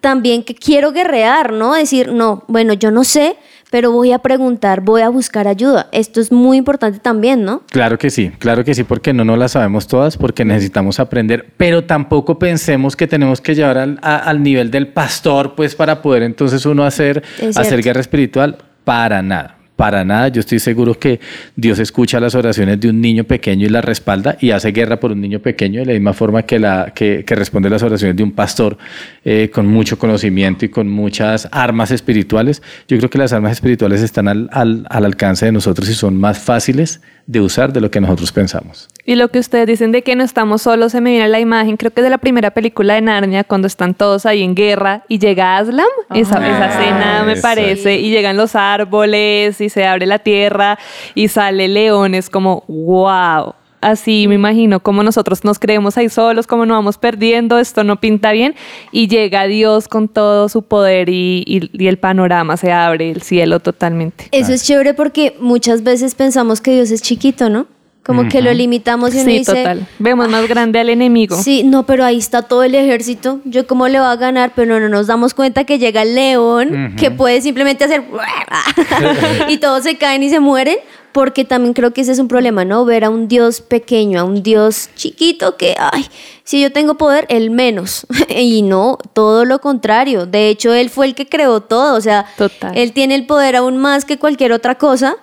también que quiero guerrear, ¿no? Decir, no, bueno, yo no sé, pero voy a preguntar, voy a buscar ayuda. Esto es muy importante también, ¿no? Claro que sí, claro que sí, porque no nos las sabemos todas, porque necesitamos aprender, pero tampoco pensemos que tenemos que llevar al, a- al nivel del pastor, pues para poder entonces uno hacer, hacer guerra espiritual, para nada. Para nada, yo estoy seguro que Dios escucha las oraciones de un niño pequeño y las respalda y hace guerra por un niño pequeño de la misma forma que, responde las oraciones de un pastor eh, con mucho conocimiento y con muchas armas espirituales. Yo creo que las armas espirituales están al, al- al alcance de nosotros y son más fáciles de usar de lo que nosotros pensamos. Y lo que ustedes dicen de que no estamos solos, se me viene la imagen, creo que es de la primera película de Narnia, cuando están todos ahí en guerra y llega Aslam, esa, Ah, esa escena me parece, y llegan los árboles y se abre la tierra y sale león, es como, wow. Así me imagino como nosotros nos creemos ahí solos, como nos vamos perdiendo, esto no pinta bien, y llega Dios con todo su poder y, y- y el panorama se abre, el cielo totalmente. Eso es chévere porque muchas veces pensamos que Dios es chiquito, ¿no? Como que lo limitamos y uno Sí, dice, total. Vemos más grande al enemigo. Sí, no, pero ahí está todo el ejército. Yo cómo le va a ganar, pero no nos damos cuenta que llega el león que puede simplemente hacer y todos se caen y se mueren, porque también creo que ese es un problema, ¿no? Ver a un Dios pequeño, a un Dios chiquito que, ay, si yo tengo poder, él menos. y no, todo lo contrario. De hecho, él fue el que creó todo, o sea, Total. él tiene el poder aún más que cualquier otra cosa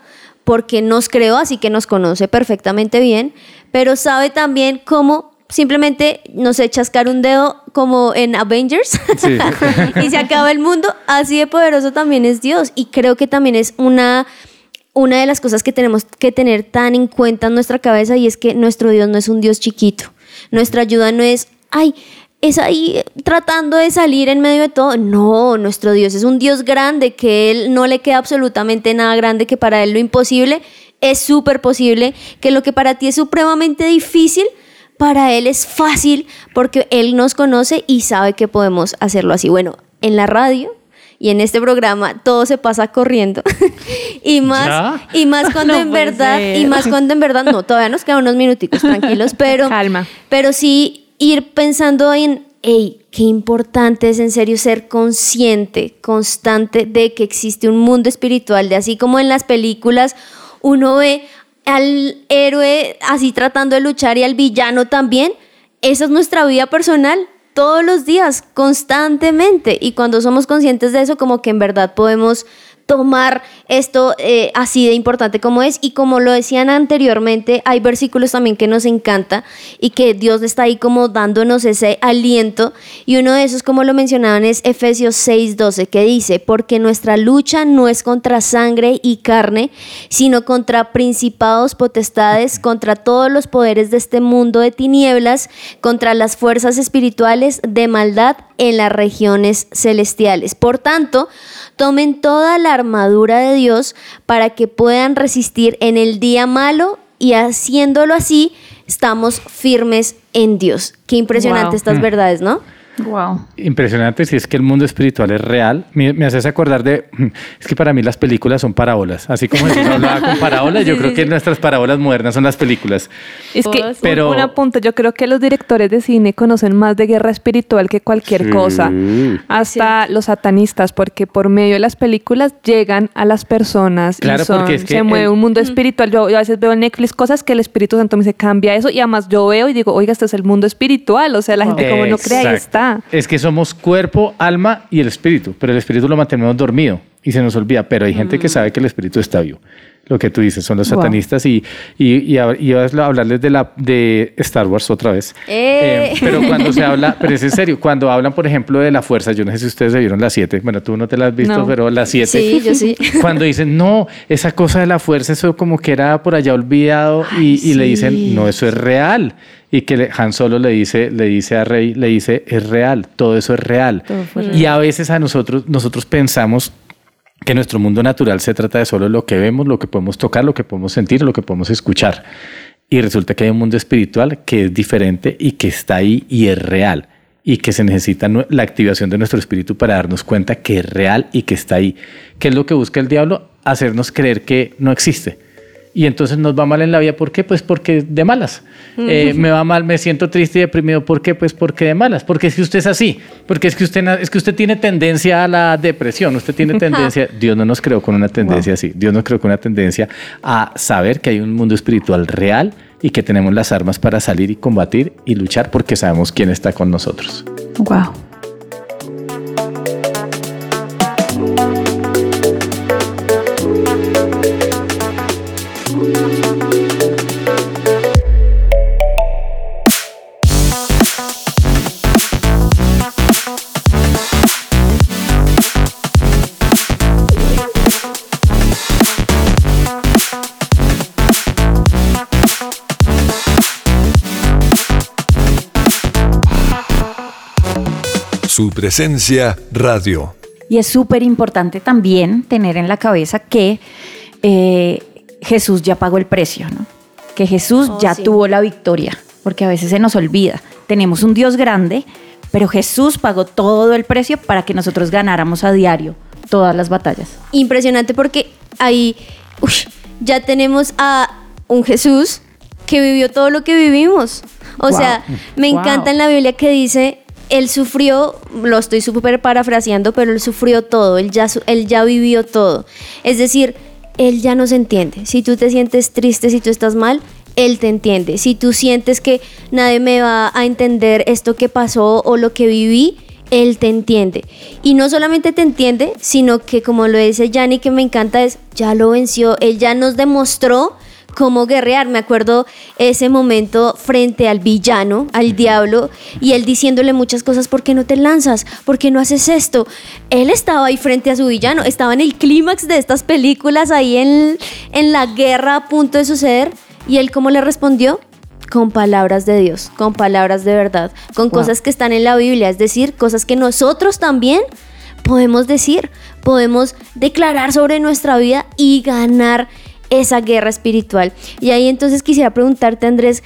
porque nos creó, así que nos conoce perfectamente bien, pero sabe también cómo simplemente, no sé, chascar un dedo como en Avengers Sí. y se acaba el mundo. Así de poderoso también es Dios. Y creo que también es una, una de las cosas que tenemos que tener tan en cuenta en nuestra cabeza y es que nuestro Dios no es un Dios chiquito. Nuestra ayuda no es, ay, es ahí tratando de salir en medio de todo. No, nuestro Dios es un Dios grande, que Él no le queda absolutamente nada grande, que para Él lo imposible es súper posible, que lo que para ti es supremamente difícil, para Él es fácil, porque Él nos conoce y sabe que podemos hacerlo así. Bueno, en la radio y en este programa todo se pasa corriendo. y más, ¿Ya? y más cuando No en verdad, ser. y más cuando en verdad, no, todavía nos quedan unos minuticos tranquilos, pero Calma. pero sí ir pensando en, hey, qué importante es en serio ser consciente, constante de que existe un mundo espiritual, de así como en las películas uno ve al héroe así tratando de luchar y al villano también, esa es nuestra vida personal. Todos los días, constantemente. Y cuando somos conscientes de eso, como que en verdad podemos tomar esto eh, así de importante como es. Y como lo decían anteriormente, hay versículos también que nos encanta y que Dios está ahí como dándonos ese aliento. Y uno de esos, como lo mencionaban, es Efesios 6:12, que dice, porque nuestra lucha no es contra sangre y carne, sino contra principados, potestades, contra todos los poderes de este mundo de tinieblas, contra las fuerzas espirituales de maldad en las regiones celestiales. Por tanto, tomen toda la armadura de Dios para que puedan resistir en el día malo y haciéndolo así, estamos firmes en Dios. Qué impresionante Wow. estas verdades, ¿no? Wow. Impresionante, si es que el mundo espiritual es real. Me, me haces acordar de, es que para mí las películas son parábolas. Así como Jesús hablaba con parábolas, yo creo que nuestras parábolas modernas son las películas. Es que. Pero- un, un apunte, yo creo que los directores de cine conocen más de guerra espiritual que cualquier Sí. cosa. Hasta los satanistas, porque por medio de las películas llegan a las personas Claro, y son- porque es que se mueve el- un mundo espiritual. Yo, yo a veces veo en Netflix cosas que el Espíritu Santo me dice, cambia eso. Y además yo veo y digo, oiga, este es el mundo espiritual. O sea, la gente como no cree, ahí Exacto. Es que somos cuerpo, alma y el espíritu, pero el espíritu lo mantenemos dormido y se nos olvida. Pero hay gente que sabe que el espíritu está vivo. Lo que tú dices son los Wow. satanistas y, y, y, a- y a hablarles de, la, de Star Wars otra vez. Eh. Eh, pero cuando se habla, pero es en serio, cuando hablan, por ejemplo, de la fuerza, yo no sé si ustedes se vieron las siete, bueno, tú no te las has visto, No. pero las siete. Sí, yo sí. Cuando dicen, no, esa cosa de la fuerza, eso como que era por allá olvidado, y, y le dicen, no, eso es real. Y que Han Solo le dice, le dice a Rey, le dice, es real, todo eso es real. Y a veces a nosotros, nosotros pensamos que nuestro mundo natural se trata de solo lo que vemos, lo que podemos tocar, lo que podemos sentir, lo que podemos escuchar. Y resulta que hay un mundo espiritual que es diferente y que está ahí y es real. Y que se necesita la activación de nuestro espíritu para darnos cuenta que es real y que está ahí. ¿Qué es lo que busca el diablo? Hacernos creer que no existe. Y entonces nos va mal en la vida. ¿Por qué? Pues porque de malas. Eh, me va mal, me siento triste y deprimido. ¿Por qué? Pues porque de malas. Porque es que usted es así. Porque es que usted, es que usted tiene tendencia a la depresión. Usted tiene tendencia. Dios no nos creó con una tendencia así. Dios nos creó con una tendencia a saber que hay un mundo espiritual real y que tenemos las armas para salir y combatir y luchar porque sabemos quién está con nosotros. Wow. Su presencia radio. Y es súper importante también tener en la cabeza que eh, Jesús ya pagó el precio, ¿no? Que Jesús Oh, ya sí. tuvo la victoria, porque a veces se nos olvida. Tenemos un Dios grande, pero Jesús pagó todo el precio para que nosotros ganáramos a diario todas las batallas. Impresionante porque ahí uy, ya tenemos a un Jesús que vivió todo lo que vivimos. O Wow. sea, me Wow. encanta en la Biblia que dice, él sufrió, lo estoy súper parafraseando, pero él sufrió todo, él ya, él ya vivió todo. Es decir, él ya nos entiende. Si tú te sientes triste, si tú estás mal, él te entiende. Si tú sientes que nadie me va a entender esto que pasó o lo que viví, él te entiende. Y no solamente te entiende, sino que como lo dice Yanni, que me encanta, es ya lo venció, él ya nos demostró cómo guerrear. Me acuerdo ese momento frente al villano, al diablo, y él diciéndole muchas cosas, ¿por qué no te lanzas? ¿Por qué no haces esto? Él estaba ahí frente a su villano, estaba en el clímax de estas películas, ahí en, en la guerra a punto de suceder, y él cómo le respondió? Con palabras de Dios, con palabras de verdad, con Wow. cosas que están en la Biblia, es decir, cosas que nosotros también podemos decir, podemos declarar sobre nuestra vida y ganar esa guerra espiritual. Y ahí entonces quisiera preguntarte, Andrés,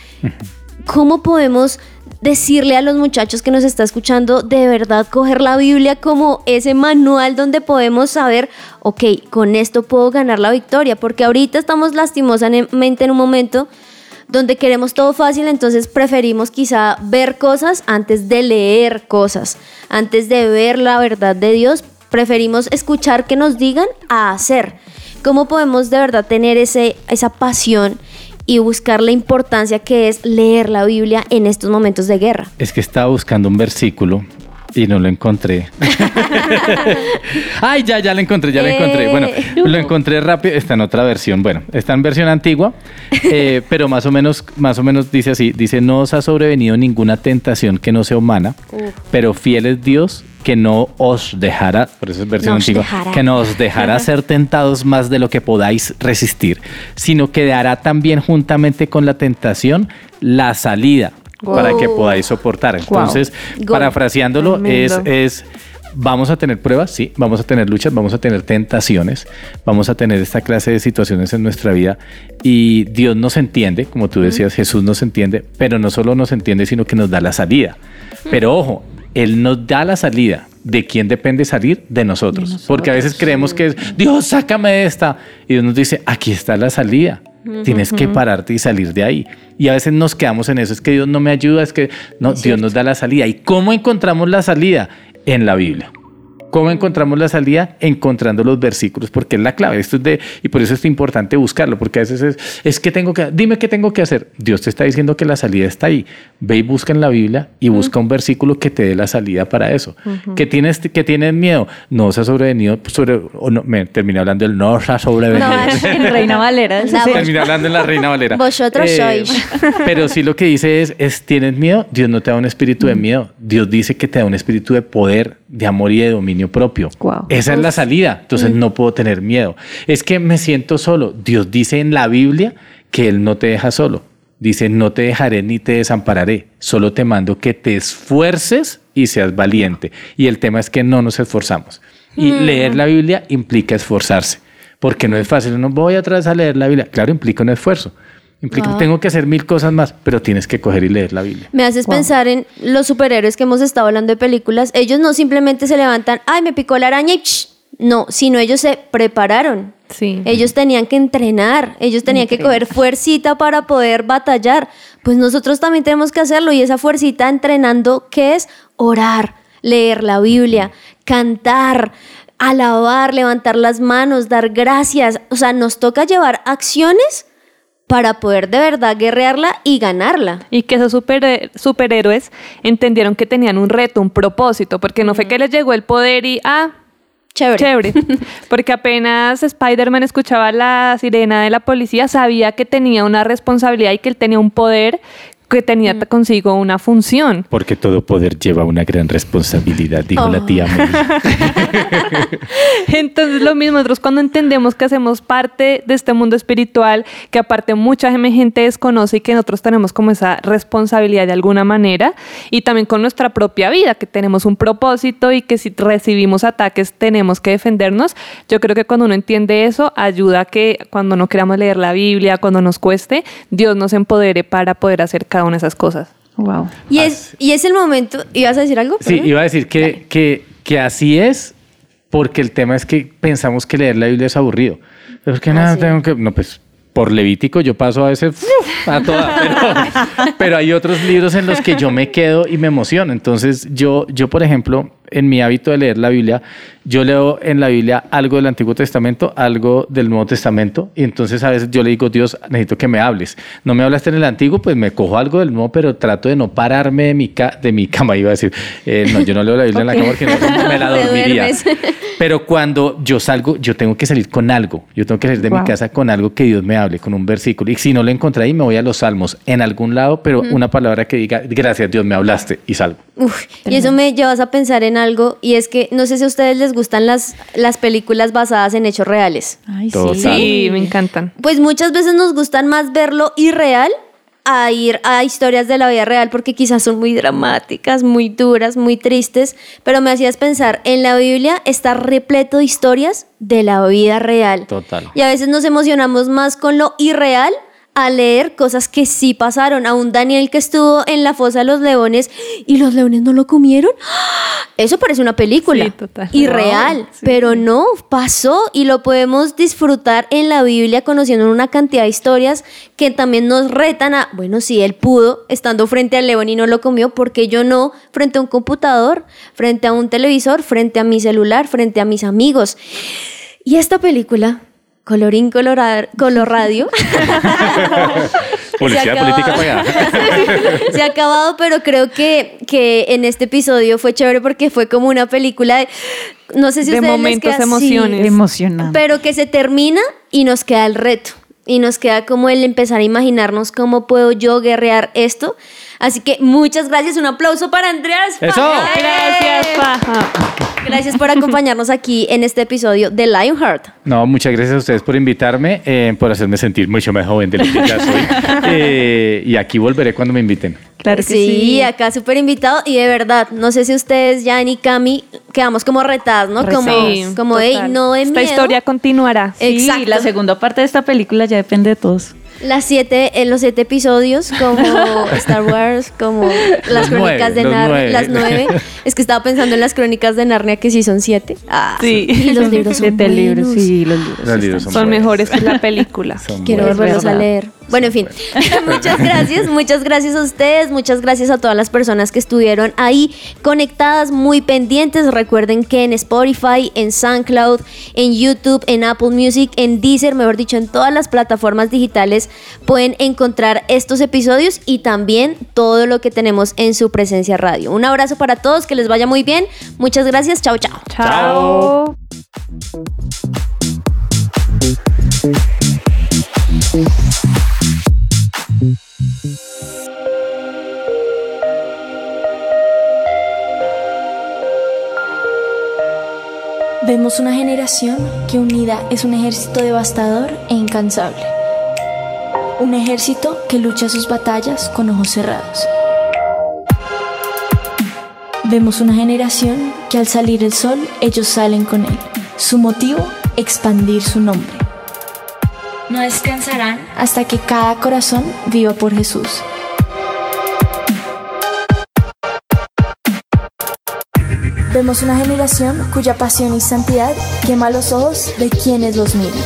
¿cómo podemos decirle a los muchachos que nos está escuchando de verdad coger la Biblia como ese manual donde podemos saber, ok, con esto puedo ganar la victoria? Porque ahorita estamos lastimosamente en un momento donde queremos todo fácil, entonces preferimos quizá ver cosas antes de leer cosas, antes de ver la verdad de Dios, preferimos escuchar que nos digan a hacer. ¿Cómo podemos de verdad tener ese, esa pasión y buscar la importancia que es leer la Biblia en estos momentos de guerra? Es que estaba buscando un versículo y no lo encontré. Ay, ya, ya lo encontré, ya lo encontré. Bueno, Eh. lo encontré rápido. Está en otra versión. Bueno, está en versión antigua, eh, pero más o menos, más o menos dice así: dice, no os ha sobrevenido ninguna tentación que no sea humana, pero fiel es Dios que no os dejará, por eso es versión Nos antigua, dejará. que no os dejará ser tentados más de lo que podáis resistir, sino que dará también juntamente con la tentación la salida para que Wow. podáis soportar. Entonces, Gol. parafraseándolo, es, es, vamos a tener pruebas, sí, vamos a tener luchas, vamos a tener tentaciones, vamos a tener esta clase de situaciones en nuestra vida y Dios nos entiende, como tú decías, Jesús nos entiende, pero no solo nos entiende, sino que nos da la salida. Pero ojo, Él nos da la salida. ¿De quién depende salir? De nosotros. Porque a veces creemos que es, Dios, sácame de esta. Y Dios nos dice, aquí está la salida. Tienes que pararte y salir de ahí. Y a veces nos quedamos en eso, es que Dios no me ayuda, es que no, Es Dios nos da la salida. ¿Y cómo encontramos la salida? En la Biblia. ¿Cómo encontramos la salida? Encontrando los versículos, porque es la clave. Esto es de, y por eso es importante buscarlo, porque a veces es, es que tengo que, dime qué tengo que hacer. Dios te está diciendo que la salida está ahí. Ve y busca en la Biblia y busca un versículo que te dé la salida para eso. ¿Que tienes, que tienes miedo? No os ha sobrevenido, sobre, o no, me terminé hablando del no os ha sobrevenido. No, En Reina Valera del La 60. Terminé hablando en la Reina Valera. Eh, Vosotros sois. Pero sí lo que dice es, es, ¿tienes miedo? Dios no te da un espíritu de miedo. Dios dice que te da un espíritu de poder, de amor y de dominio propio. Guau. Esa es la salida. Entonces no puedo tener miedo. Es que me siento solo. Dios dice en la Biblia que Él no te deja solo. Dice, no te dejaré ni te desampararé. Solo te mando que te esfuerces y seas valiente. Y el tema es que no nos esforzamos. Y leer la Biblia implica esforzarse. Porque no es fácil. No voy otra vez a leer la Biblia. Claro, implica un esfuerzo. Implica Wow. tengo que hacer mil cosas más, pero tienes que coger y leer la Biblia. Me haces Wow. pensar en los superhéroes que hemos estado hablando de películas. Ellos no simplemente se levantan, ay, me picó la araña y psh". no, sino ellos se prepararon. Sí. Ellos tenían que entrenar, ellos tenían que coger fuercita para poder batallar. Pues nosotros también tenemos que hacerlo y esa fuercita entrenando, ¿qué es? Orar, leer la Biblia, cantar, alabar, levantar las manos, dar gracias. O sea, nos toca llevar acciones para poder de verdad guerrearla y ganarla. Y que esos super- superhéroes entendieron que tenían un reto, un propósito, porque no fue que les llegó el poder y, ah, Chévere. chévere. Porque apenas Spider-Man escuchaba la sirena de la policía, sabía que tenía una responsabilidad y que él tenía un poder que tenía consigo una función. Porque todo poder lleva una gran responsabilidad, dijo la Oh. tía Mary. Entonces lo mismo nosotros cuando entendemos que hacemos parte de este mundo espiritual, que aparte mucha gente desconoce y que nosotros tenemos como esa responsabilidad de alguna manera y también con nuestra propia vida, que tenemos un propósito y que si recibimos ataques tenemos que defendernos. Yo creo que cuando uno entiende eso, ayuda a que cuando no queramos leer la Biblia, cuando nos cueste, Dios nos empodere para poder hacer cada una de esas cosas. Wow. Y es, y es el momento. ¿Ibas a decir algo? Sí, iba a decir que, que, que así es, porque el tema es que pensamos que leer la Biblia es aburrido. Es que nada, sí. tengo que. No, pues por Levítico yo paso a veces ¡uf! a toda, pero, pero hay otros libros en los que yo me quedo y me emociono. Entonces, yo, yo, por ejemplo, en mi hábito de leer la Biblia, yo leo en la Biblia algo del Antiguo Testamento, algo del Nuevo Testamento, y entonces a veces yo le digo, Dios, necesito que me hables. No me hablaste en el Antiguo, pues me cojo algo del Nuevo, pero trato de no pararme de mi, ca- de mi cama, iba a decir. Eh, no, yo no leo la Biblia en la cama porque no, me la dormiría. Pero cuando yo salgo, yo tengo que salir con algo. Yo tengo que salir de mi casa con algo que Dios me hable, con un versículo. Y si no lo encontré ahí, me voy a los salmos en algún lado, pero una palabra que diga, gracias Dios, me hablaste y salgo. Uf, y eso me llevas a pensar en algo, y es que no sé si a ustedes les gustan las, las películas basadas en hechos reales. Ay, sí. Sí, me encantan. Pues muchas veces nos gustan más verlo irreal a ir a historias de la vida real porque quizás son muy dramáticas, muy duras, muy tristes, pero me hacías pensar, en la Biblia está repleto de historias de la vida real. Total. Y a veces nos emocionamos más con lo irreal a leer cosas que sí pasaron. A un Daniel que estuvo en la fosa de los leones y los leones no lo comieron. Eso parece una película. Sí, total. Irreal. Wow, sí. Pero no, pasó y lo podemos disfrutar en la Biblia conociendo una cantidad de historias que también nos retan a, bueno, si él pudo estando frente al león y no lo comió, ¿por qué yo no frente a un computador, frente a un televisor, frente a mi celular, frente a mis amigos? Y esta película, colorín colorar, color radio, Publicidad política pagada. se ha acabado, pero creo que, que en este episodio fue chévere porque fue como una película de, no sé si De ustedes les momentos, queda- sí, emociones. Emocionante. pero que se termina y nos queda el reto. Y nos queda como el empezar a imaginarnos cómo puedo yo guerrear esto. Así que muchas gracias. Un aplauso para Andreas. ¡Eso! Paja. Gracias, Paja. Gracias por acompañarnos aquí en este episodio de Lionheart. No, muchas gracias a ustedes por invitarme, eh, por hacerme sentir mucho más joven de lo que ya soy. Eh, y aquí volveré cuando me inviten. Claro que sí, sí. acá súper invitado y de verdad, no sé si ustedes, Jan y Cami, quedamos como retadas, ¿no? Como, Sí, como hey, no de Esta miedo. historia continuará. Sí, Exacto. la segunda parte de esta película ya depende de todos. Las siete, en los siete episodios, como Star Wars, como las Los crónicas nueve, de Narnia, nueve. las nueve. Es que estaba pensando en las crónicas de Narnia que sí son siete. Ah, Sí. Y los libros son Siete libros, sí, los libros. Los libros Son mejores que la película. Son Quiero volverlos a leer. Bueno, en fin, muchas gracias, muchas gracias a ustedes, muchas gracias a todas las personas que estuvieron ahí conectadas, muy pendientes. Recuerden que en Spotify, en SoundCloud, en YouTube, en Apple Music, en Deezer, mejor dicho, en todas las plataformas digitales pueden encontrar estos episodios y también todo lo que tenemos en su presencia radio. Un abrazo para todos, que les vaya muy bien. Muchas gracias, chao, chao. Chao. Vemos una generación que unida es un ejército devastador e incansable. Un ejército que lucha sus batallas con ojos cerrados. Vemos una generación que al salir el sol ellos salen con él. Su motivo, expandir su nombre. No descansarán hasta que cada corazón viva por Jesús. Vemos una generación cuya pasión y santidad quema los ojos de quienes los miran.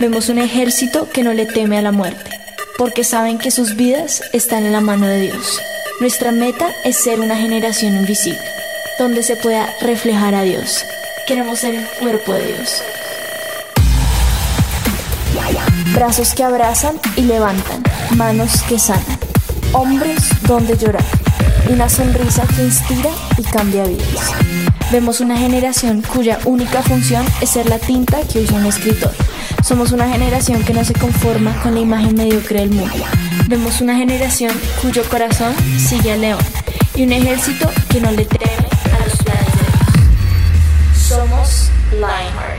Vemos un ejército que no le teme a la muerte, porque saben que sus vidas están en la mano de Dios. Nuestra meta es ser una generación invisible, donde se pueda reflejar a Dios. Queremos ser el cuerpo de Dios. Brazos que abrazan y levantan, manos que sanan, hombros donde llorar, una sonrisa que inspira y cambia vidas. Vemos una generación cuya única función es ser la tinta que usa un escritor. Somos una generación que no se conforma con la imagen mediocre del mundo. Vemos una generación cuyo corazón sigue al león y un ejército que no le teme Lionheart.